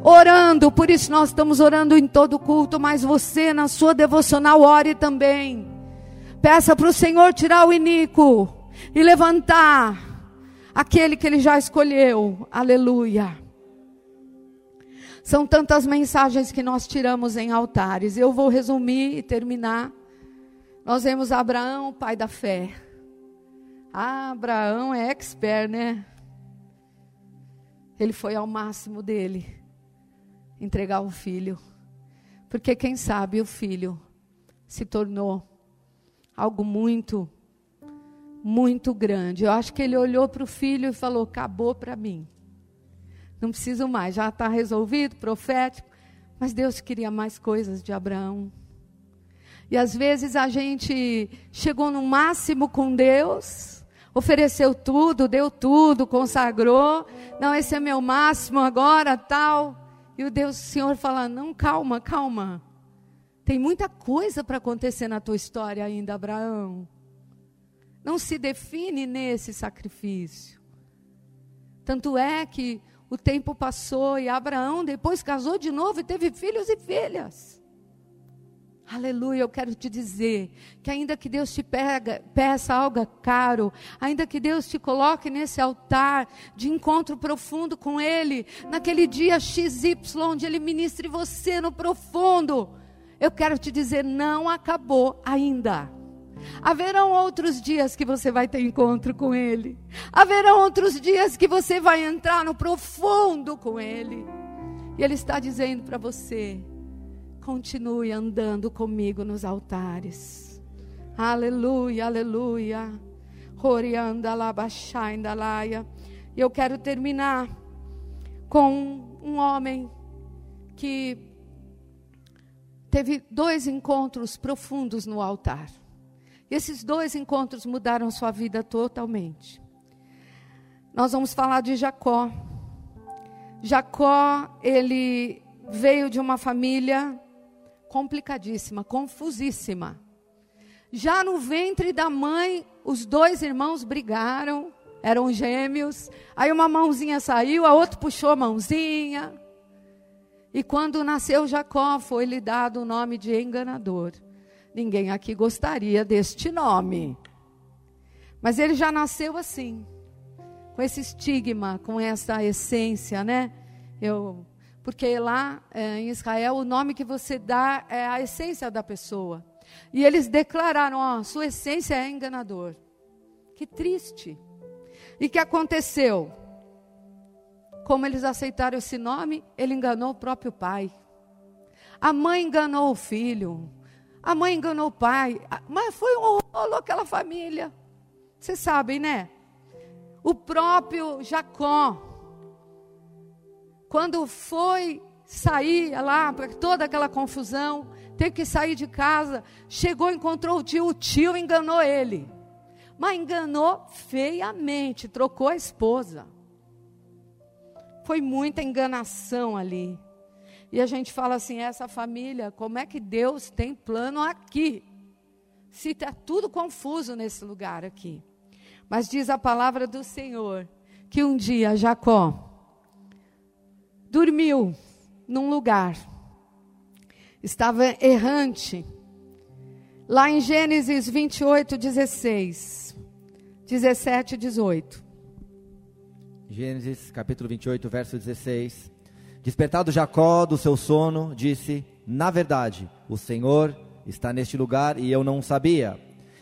Orando, por isso nós estamos orando em todo culto, mas você na sua devocional ore também Peça para o Senhor tirar o iníquo e levantar aquele que ele já escolheu. Aleluia. São tantas mensagens que nós tiramos em altares. Eu vou resumir e terminar. Nós vemos Abraão, pai da fé. Ah, Abraão é expert, né? Ele foi ao máximo dele entregar o filho. Porque quem sabe o filho se tornou algo muito, muito grande. Eu acho que ele olhou para o filho e falou: acabou para mim. Não preciso mais, já está resolvido, profético. Mas Deus queria mais coisas de Abraão. E às vezes a gente chegou no máximo com Deus, ofereceu tudo, deu tudo, consagrou. Não, esse é meu máximo agora, tal. E o Deus, o Senhor fala: não, calma, calma. Tem muita coisa para acontecer na tua história ainda, Abraão. Não se define nesse sacrifício. Tanto é que o tempo passou e Abraão depois casou de novo e teve filhos e filhas. Aleluia, eu quero te dizer que ainda que Deus te pega, peça algo caro, ainda que Deus te coloque nesse altar de encontro profundo com Ele, naquele dia XY, onde Ele ministre você no profundo, eu quero te dizer, não acabou ainda. Haverão outros dias que você vai ter encontro com Ele. Haverão outros dias que você vai entrar no profundo com Ele. E Ele está dizendo para você: continue andando comigo nos altares. Aleluia, aleluia. Orianda labaixainda laia. E eu quero terminar com um homem que teve dois encontros profundos no altar. E esses dois encontros mudaram sua vida totalmente. Nós vamos falar de Jacó. Jacó, ele veio de uma família complicadíssima, confusíssima. Já no ventre da mãe, os dois irmãos brigaram, eram gêmeos. Aí uma mãozinha saiu, a outra puxou a mãozinha. E quando nasceu Jacó, foi-lhe dado o nome de enganador. Ninguém aqui gostaria deste nome. Mas ele já nasceu assim, com esse estigma, com essa essência, né? Eu, porque lá é, em Israel o nome que você dá é a essência da pessoa. E eles declararam: ó, sua essência é enganador. Que triste. E que aconteceu? como eles aceitaram esse nome, ele enganou o próprio pai. A mãe enganou o filho. A mãe enganou o pai. Mas foi um rolo aquela família. Vocês sabem, né? O próprio Jacó, quando foi sair lá para toda aquela confusão, teve que sair de casa, chegou, encontrou o tio, o tio enganou ele. Mas enganou feiamente, trocou a esposa. Foi muita enganação ali. E a gente fala assim: essa família, como é que Deus tem plano aqui? Se está tudo confuso nesse lugar aqui. Mas diz a palavra do Senhor que um dia Jacó dormiu num lugar, estava errante. Lá em Gênesis 28, 16, 17 e 18. Gênesis capítulo 28, verso 16. Despertado Jacó do seu sono, disse: Na verdade, o Senhor está neste lugar e eu não sabia.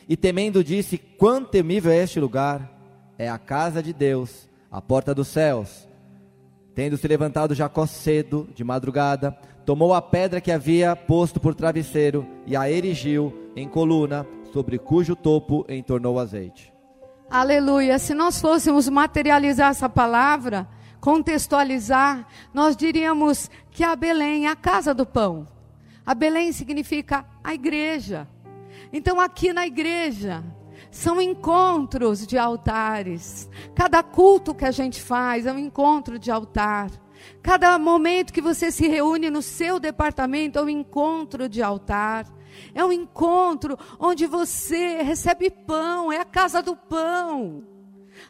E temendo disse: Quão temível é este lugar! É a casa de Deus, a porta dos céus. Tendo se levantado Jacó cedo, de madrugada, tomou a pedra que havia posto por travesseiro e a erigiu em coluna, sobre cujo topo entornou azeite. Aleluia. Se nós fôssemos materializar essa palavra, contextualizar, nós diríamos que a Belém é a casa do pão. A Belém significa a igreja. Então, aqui na igreja, são encontros de altares. Cada culto que a gente faz é um encontro de altar. Cada momento que você se reúne no seu departamento é um encontro de altar. É um encontro onde você recebe pão, é a casa do pão.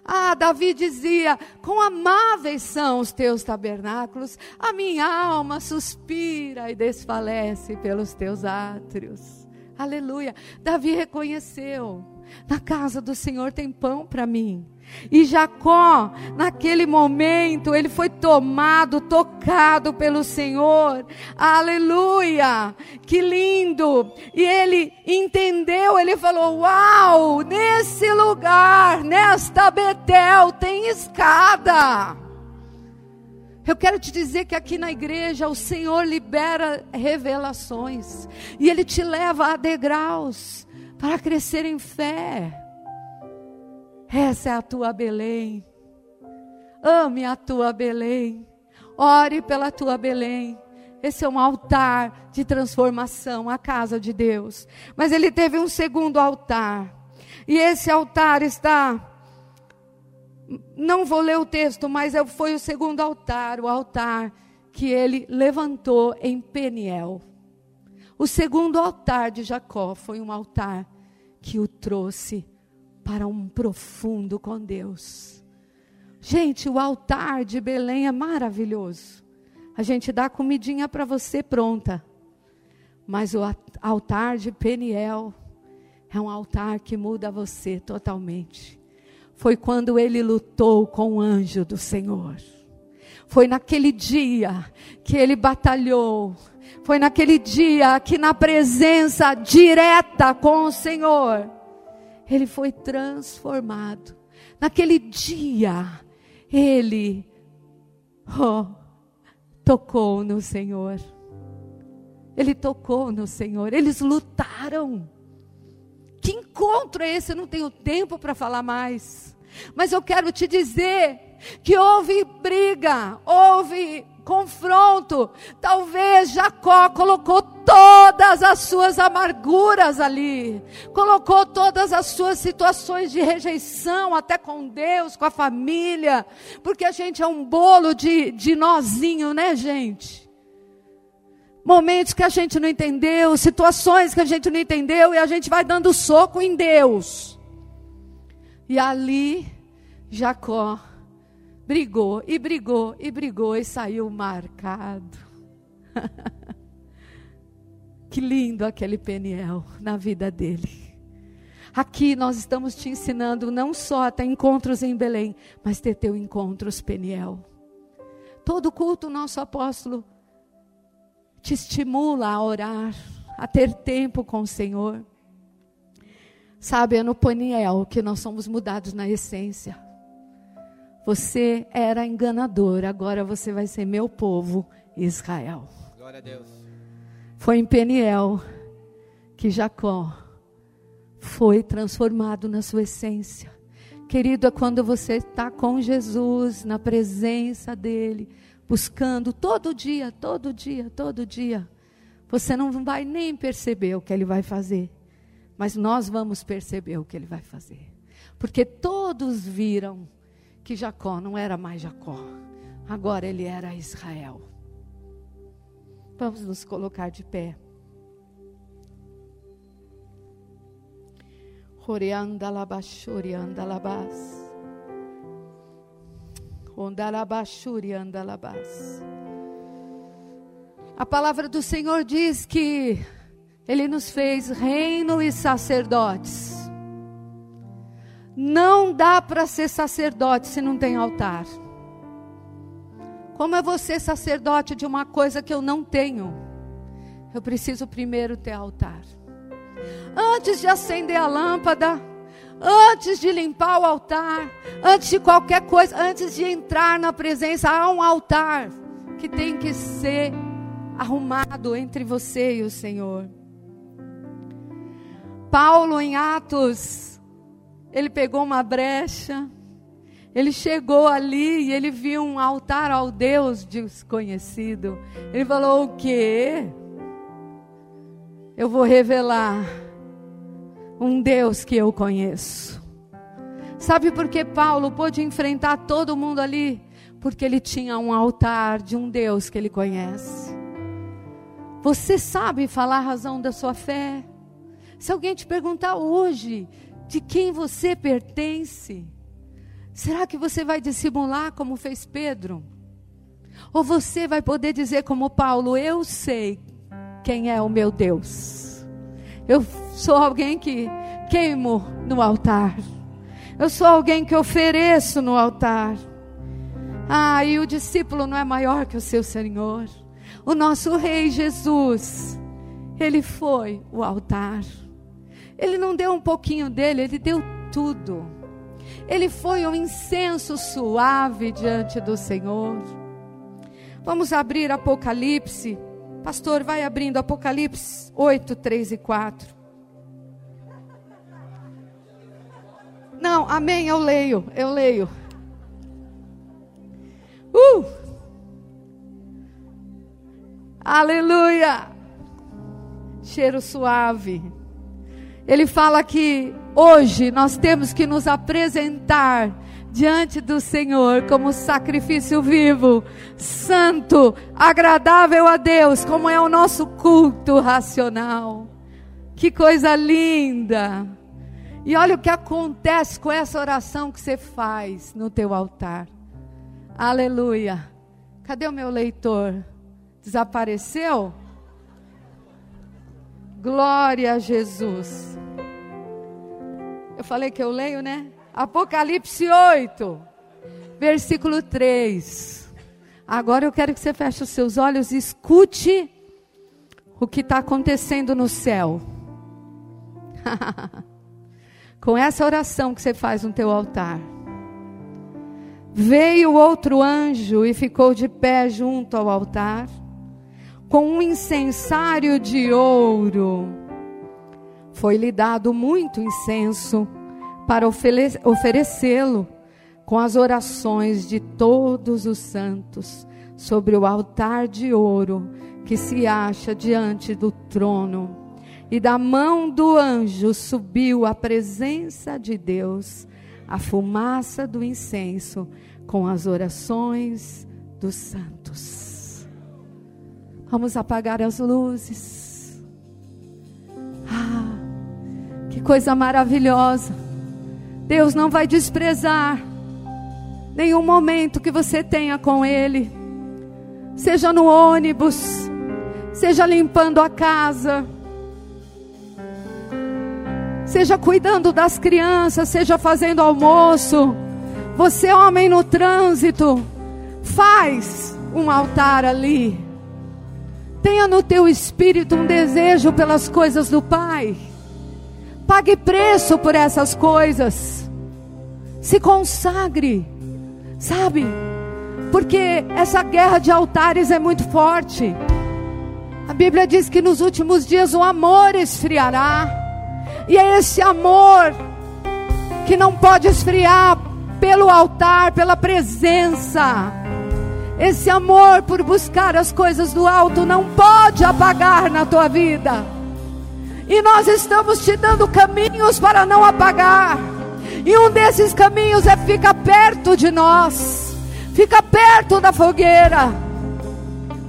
Ah, Davi dizia: Quão amáveis são os teus tabernáculos, a minha alma suspira e desfalece pelos teus átrios. Aleluia. Davi reconheceu: Na casa do Senhor tem pão para mim. E Jacó, naquele momento, ele foi tomado, tocado pelo Senhor. Aleluia! Que lindo! E ele entendeu, ele falou: Uau, nesse lugar, nesta Betel, tem escada. Eu quero te dizer que aqui na igreja o Senhor libera revelações e Ele te leva a degraus para crescer em fé. Essa é a tua Belém. Ame a tua Belém. Ore pela tua Belém. Esse é um altar de transformação, a casa de Deus. Mas ele teve um segundo altar. E esse altar está. Não vou ler o texto, mas é, foi o segundo altar, o altar que ele levantou em Peniel. O segundo altar de Jacó foi um altar que o trouxe para um profundo com Deus. Gente, o altar de Belém é maravilhoso. A gente dá comidinha para você pronta. Mas o altar de Peniel é um altar que muda você totalmente. Foi quando ele lutou com o anjo do Senhor. Foi naquele dia que ele batalhou Foi naquele dia que, na presença direta com o Senhor, ele foi transformado. Naquele dia, ele oh, tocou no Senhor. Ele tocou no Senhor. Eles lutaram. Que encontro é esse? Eu não tenho tempo para falar mais. Mas eu quero te dizer que houve briga, houve confronto. Talvez Jacó colocou todas as suas amarguras ali, colocou todas as suas situações de rejeição, até com Deus, com a família, porque a gente é um bolo de, de nozinho, né, gente? Momentos que a gente não entendeu, situações que a gente não entendeu, e a gente vai dando soco em Deus. E ali, Jacó brigou e brigou e brigou e saiu marcado. *laughs* que lindo aquele Peniel na vida dele. Aqui nós estamos te ensinando não só a encontros em Belém, mas ter teu encontros Peniel. Todo culto nosso apóstolo te estimula a orar, a ter tempo com o Senhor. Sabe, é no Peniel que nós somos mudados na essência. Você era enganador, agora você vai ser meu povo, Israel. Glória a Deus. Foi em Peniel que Jacó foi transformado na sua essência. Querido, é quando você está com Jesus, na presença dEle, buscando todo dia, todo dia, todo dia. Você não vai nem perceber o que Ele vai fazer, mas nós vamos perceber o que Ele vai fazer. Porque todos viram que Jacó não era mais Jacó, agora ele era Israel. Vamos nos colocar de pé. Roreandalabashuriandalabas. Ondalabashuriandalabas. A palavra do Senhor diz que Ele nos fez reino e sacerdotes. Não dá para ser sacerdote se não tem altar. Como é você sacerdote de uma coisa que eu não tenho? Eu preciso primeiro ter altar. Antes de acender a lâmpada, antes de limpar o altar, antes de qualquer coisa, antes de entrar na presença, há um altar que tem que ser arrumado entre você e o Senhor. Paulo, em Atos ele pegou uma brecha, ele chegou ali e ele viu um altar ao Deus desconhecido. Ele falou: O quê? Eu vou revelar um Deus que eu conheço. Sabe por que Paulo pôde enfrentar todo mundo ali? Porque ele tinha um altar de um Deus que ele conhece. Você sabe falar a razão da sua fé? Se alguém te perguntar hoje, de quem você pertence? Será que você vai dissimular como fez Pedro? Ou você vai poder dizer como Paulo: Eu sei quem é o meu Deus. Eu sou alguém que queimo no altar. Eu sou alguém que ofereço no altar. Ah, e o discípulo não é maior que o seu Senhor. O nosso Rei Jesus, ele foi o altar. Ele não deu um pouquinho dele, ele deu tudo. Ele foi um incenso suave diante do Senhor. Vamos abrir Apocalipse. Pastor, vai abrindo Apocalipse 8, 3 e 4. Não, amém, eu leio, eu leio. Uh! Aleluia! Cheiro suave. Ele fala que hoje nós temos que nos apresentar diante do Senhor como sacrifício vivo, santo, agradável a Deus, como é o nosso culto racional. Que coisa linda! E olha o que acontece com essa oração que você faz no teu altar. Aleluia. Cadê o meu leitor? Desapareceu? Glória a Jesus. Eu falei que eu leio, né? Apocalipse 8, versículo 3. Agora eu quero que você feche os seus olhos e escute o que está acontecendo no céu. *laughs* Com essa oração que você faz no teu altar. Veio outro anjo e ficou de pé junto ao altar, com um incensário de ouro. Foi-lhe dado muito incenso para oferecê-lo com as orações de todos os santos sobre o altar de ouro que se acha diante do trono. E da mão do anjo subiu a presença de Deus, a fumaça do incenso com as orações dos santos. Vamos apagar as luzes. Ah, que coisa maravilhosa. Deus não vai desprezar nenhum momento que você tenha com Ele, seja no ônibus, seja limpando a casa, seja cuidando das crianças, seja fazendo almoço. Você, homem no trânsito, faz um altar ali. Tenha no teu espírito um desejo pelas coisas do Pai. Pague preço por essas coisas. Se consagre. Sabe? Porque essa guerra de altares é muito forte. A Bíblia diz que nos últimos dias o amor esfriará. E é esse amor que não pode esfriar pelo altar, pela presença. Esse amor por buscar as coisas do alto não pode apagar na tua vida. E nós estamos te dando caminhos para não apagar. E um desses caminhos é ficar perto de nós. Fica perto da fogueira.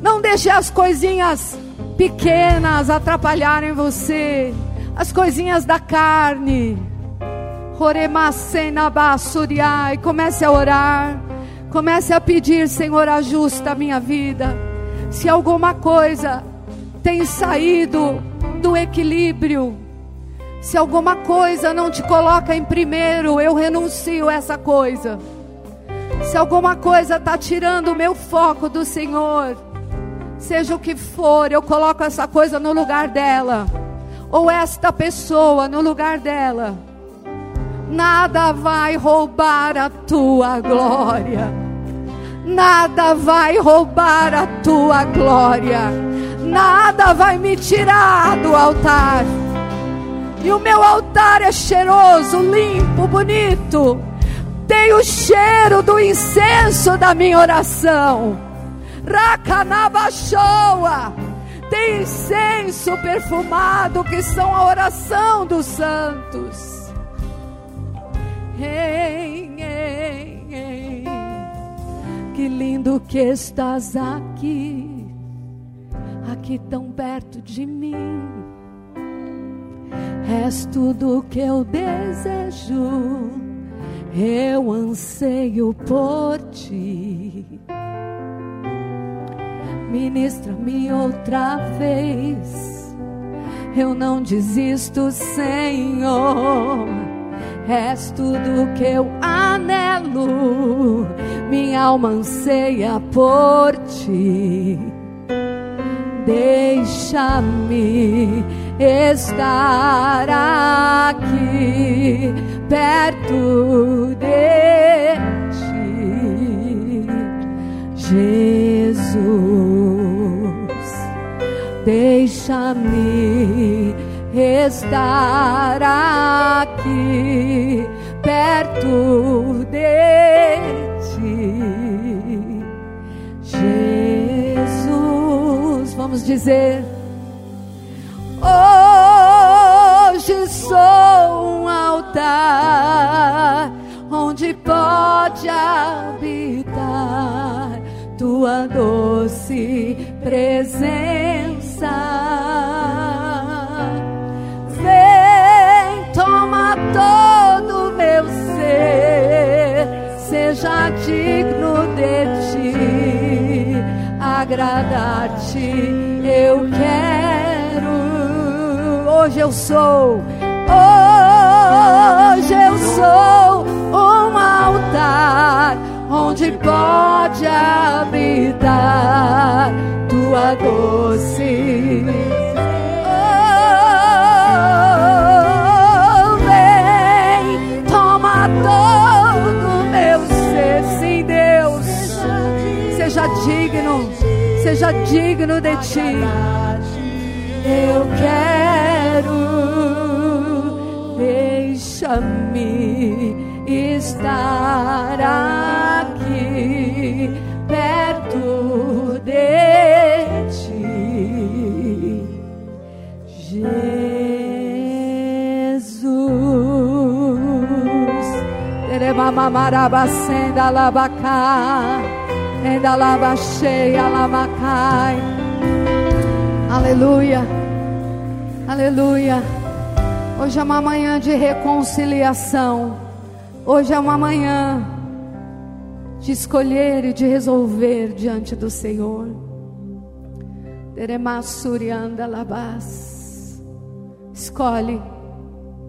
Não deixe as coisinhas pequenas atrapalharem você. As coisinhas da carne. E comece a orar. Comece a pedir, Senhor, ajusta a minha vida. Se alguma coisa tem saído do equilíbrio, se alguma coisa não te coloca em primeiro, eu renuncio a essa coisa. Se alguma coisa está tirando o meu foco do Senhor, seja o que for, eu coloco essa coisa no lugar dela, ou esta pessoa no lugar dela. Nada vai roubar a tua glória. Nada vai roubar a tua glória. Nada vai me tirar do altar. E o meu altar é cheiroso, limpo, bonito. Tem o cheiro do incenso da minha oração. Rakanabachoa. Tem incenso perfumado que são a oração dos santos. Ei, ei. Que lindo que estás aqui, aqui tão perto de mim És tudo que eu desejo, eu anseio por ti. Ministra-me outra vez, eu não desisto, Senhor. És tudo que eu anelo, minha alma anseia por ti. Deixa-me estar aqui perto de ti, Jesus. Deixa-me estar aqui perto de ti, Jesus. Vamos dizer Hoje sou um altar onde pode habitar tua doce presença. Vem, toma todo seja digno de ti, agradar-te eu quero. Hoje eu sou, hoje eu sou um altar onde pode habitar tua doce Seja digno, seja digno de ti. Eu quero, deixa-me estar aqui perto de ti, Jesus. Teremamamarabacenda labacá, enda labacheia lamacai. Aleluia, aleluia. Hoje é uma manhã de reconciliação. Hoje é uma manhã de escolher e de resolver diante do Senhor. Teremassurianda labás. Escolhe,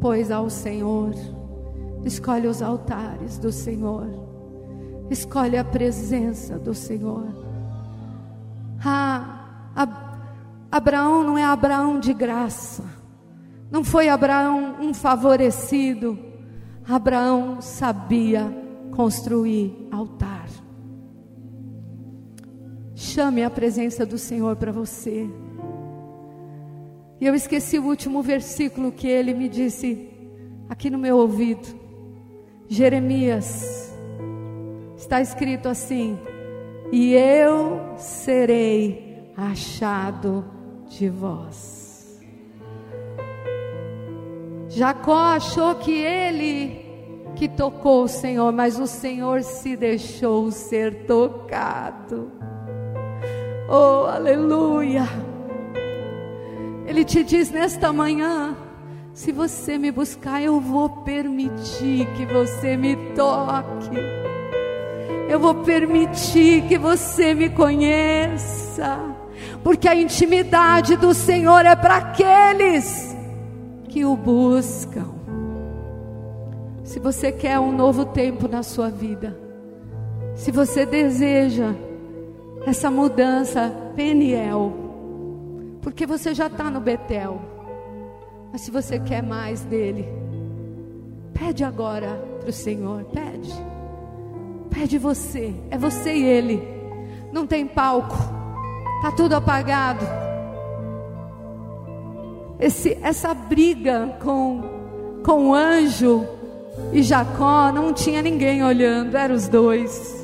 pois, ao Senhor. Escolhe os altares do Senhor. Escolhe a presença do Senhor. Ah, Abraão não é Abraão de graça. Não foi Abraão um favorecido. Abraão sabia construir altar. Chame a presença do Senhor para você. E eu esqueci o último versículo que ele me disse aqui no meu ouvido. Jeremias. Está escrito assim: E eu serei achado de vós. Jacó achou que ele que tocou o Senhor, mas o Senhor se deixou ser tocado. Oh, aleluia! Ele te diz nesta manhã: se você me buscar, eu vou permitir que você me toque. Eu vou permitir que você me conheça, porque a intimidade do Senhor é para aqueles que o buscam. Se você quer um novo tempo na sua vida, se você deseja essa mudança, Peniel, porque você já está no Betel, mas se você quer mais dele, pede agora para o Senhor, pede, pede você, é você e ele, não tem palco, está tudo apagado esse, essa briga com, com o anjo e Jacó, não tinha ninguém olhando, eram os dois.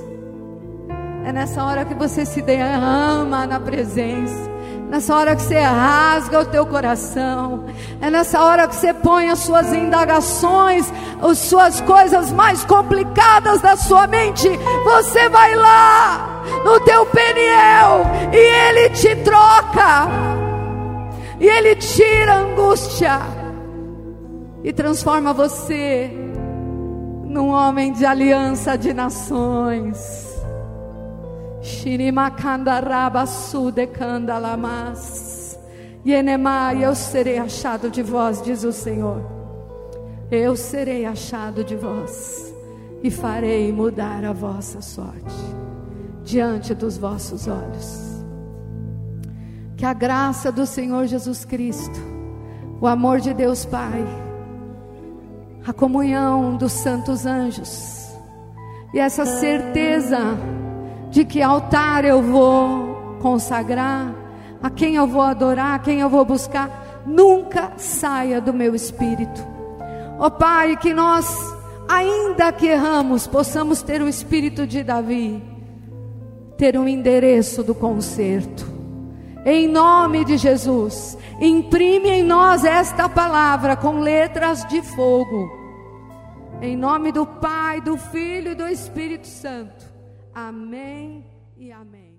É nessa hora que você se derrama na presença. Nessa hora que você rasga o teu coração, é nessa hora que você põe as suas indagações, as suas coisas mais complicadas da sua mente. Você vai lá no teu Peniel e ele te troca e Ele tira a angústia e transforma você num homem de aliança de nações. Yenemai, eu serei achado de vós, diz o Senhor. Eu serei achado de vós e farei mudar a vossa sorte diante dos vossos olhos. Que a graça do Senhor Jesus Cristo, o amor de Deus Pai, a comunhão dos santos anjos e essa certeza de que altar eu vou consagrar, a quem eu vou adorar, a quem eu vou buscar, nunca saia do meu espírito. Ó oh, Pai, que nós, ainda que erramos, possamos ter o espírito de Davi, ter um endereço do conserto em nome de Jesus, imprime em nós esta palavra com letras de fogo. Em nome do Pai, do Filho e do Espírito Santo. Amém e amém.